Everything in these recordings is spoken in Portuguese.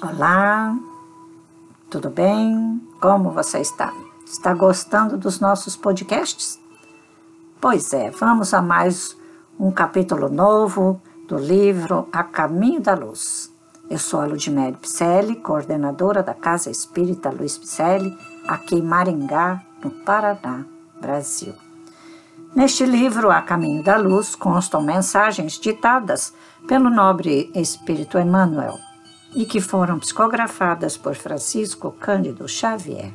Olá, tudo bem? Como você está? Está gostando dos nossos podcasts? Pois é, vamos a mais um capítulo novo do livro A Caminho da Luz. Eu sou a Ludmere Picelli, coordenadora da Casa Espírita Luiz Picelli, aqui em Maringá, no Paraná, Brasil. Neste livro, A Caminho da Luz, constam mensagens ditadas pelo nobre Espírito Emmanuel e que foram psicografadas por Francisco Cândido Xavier.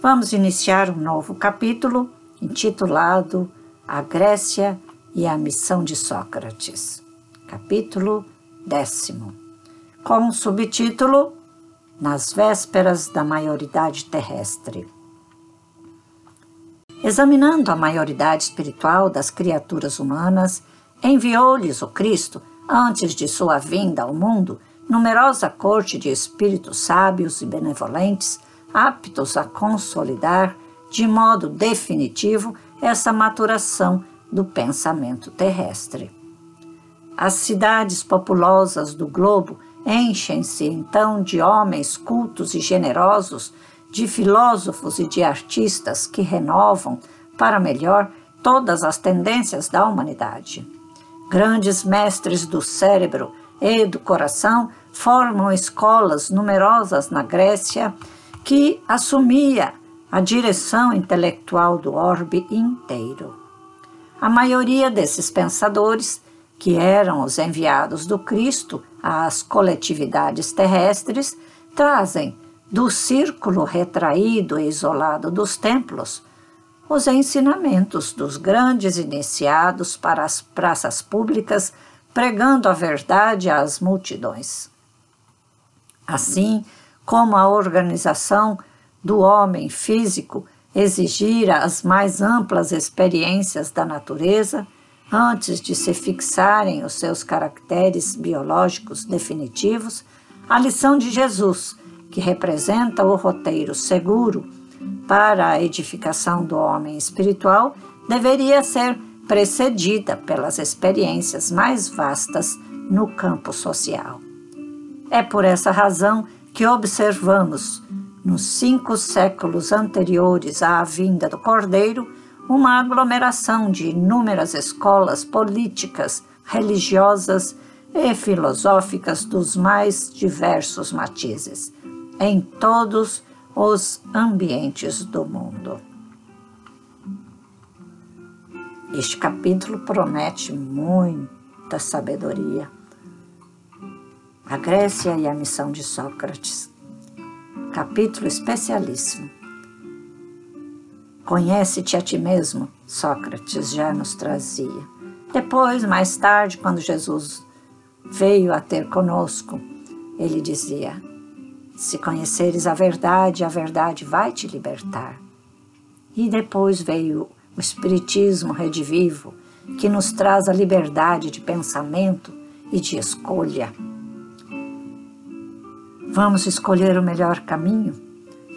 Vamos iniciar um novo capítulo intitulado A Grécia e a Missão de Sócrates, capítulo décimo, com o subtítulo Nas Vésperas da Maioridade Terrestre. Examinando a maioridade espiritual das criaturas humanas, enviou-lhes o Cristo, antes de sua vinda ao mundo, numerosa corte de espíritos sábios e benevolentes, aptos a consolidar de modo definitivo essa maturação do pensamento terrestre. As cidades populosas do globo enchem-se então de homens cultos e generosos, de filósofos e de artistas que renovam, para melhor, todas as tendências da humanidade. Grandes mestres do cérebro e do coração formam escolas numerosas na Grécia que assumia a direção intelectual do orbe inteiro. A maioria desses pensadores, que eram os enviados do Cristo às coletividades terrestres, trazem do círculo retraído e isolado dos templos os ensinamentos dos grandes iniciados para as praças públicas pregando a verdade às multidões. Assim como a organização do homem físico exigira as mais amplas experiências da natureza antes de se fixarem os seus caracteres biológicos definitivos, a lição de Jesus, que representa o roteiro seguro para a edificação do homem espiritual, deveria ser precedida pelas experiências mais vastas no campo social. É por essa razão que observamos, nos cinco séculos anteriores à vinda do Cordeiro, uma aglomeração de inúmeras escolas políticas, religiosas e filosóficas dos mais diversos matizes, em todos os ambientes do mundo. Este capítulo promete muita sabedoria. A Grécia e a missão de Sócrates. Capítulo especialíssimo. Conhece-te a ti mesmo, Sócrates já nos trazia. Depois, mais tarde, quando Jesus veio a ter conosco, ele dizia: Se conheceres a verdade, a verdade vai te libertar. E depois veio o Espiritismo redivivo, que nos traz a liberdade de pensamento e de escolha. Vamos escolher o melhor caminho?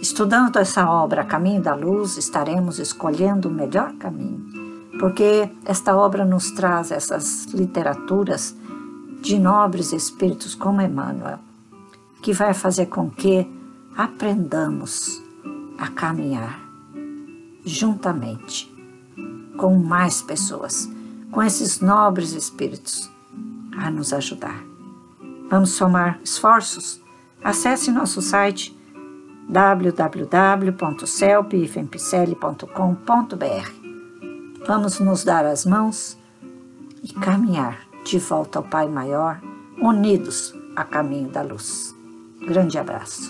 Estudando essa obra, Caminho da Luz, estaremos escolhendo o melhor caminho, porque esta obra nos traz essas literaturas de nobres espíritos como Emmanuel, que vai fazer com que aprendamos a caminhar juntamente com mais pessoas, com esses nobres espíritos a nos ajudar. Vamos somar esforços? Acesse nosso site www.celpifempicele.com.br. Vamos nos dar as mãos e caminhar de volta ao Pai Maior, unidos a caminho da luz. Grande abraço.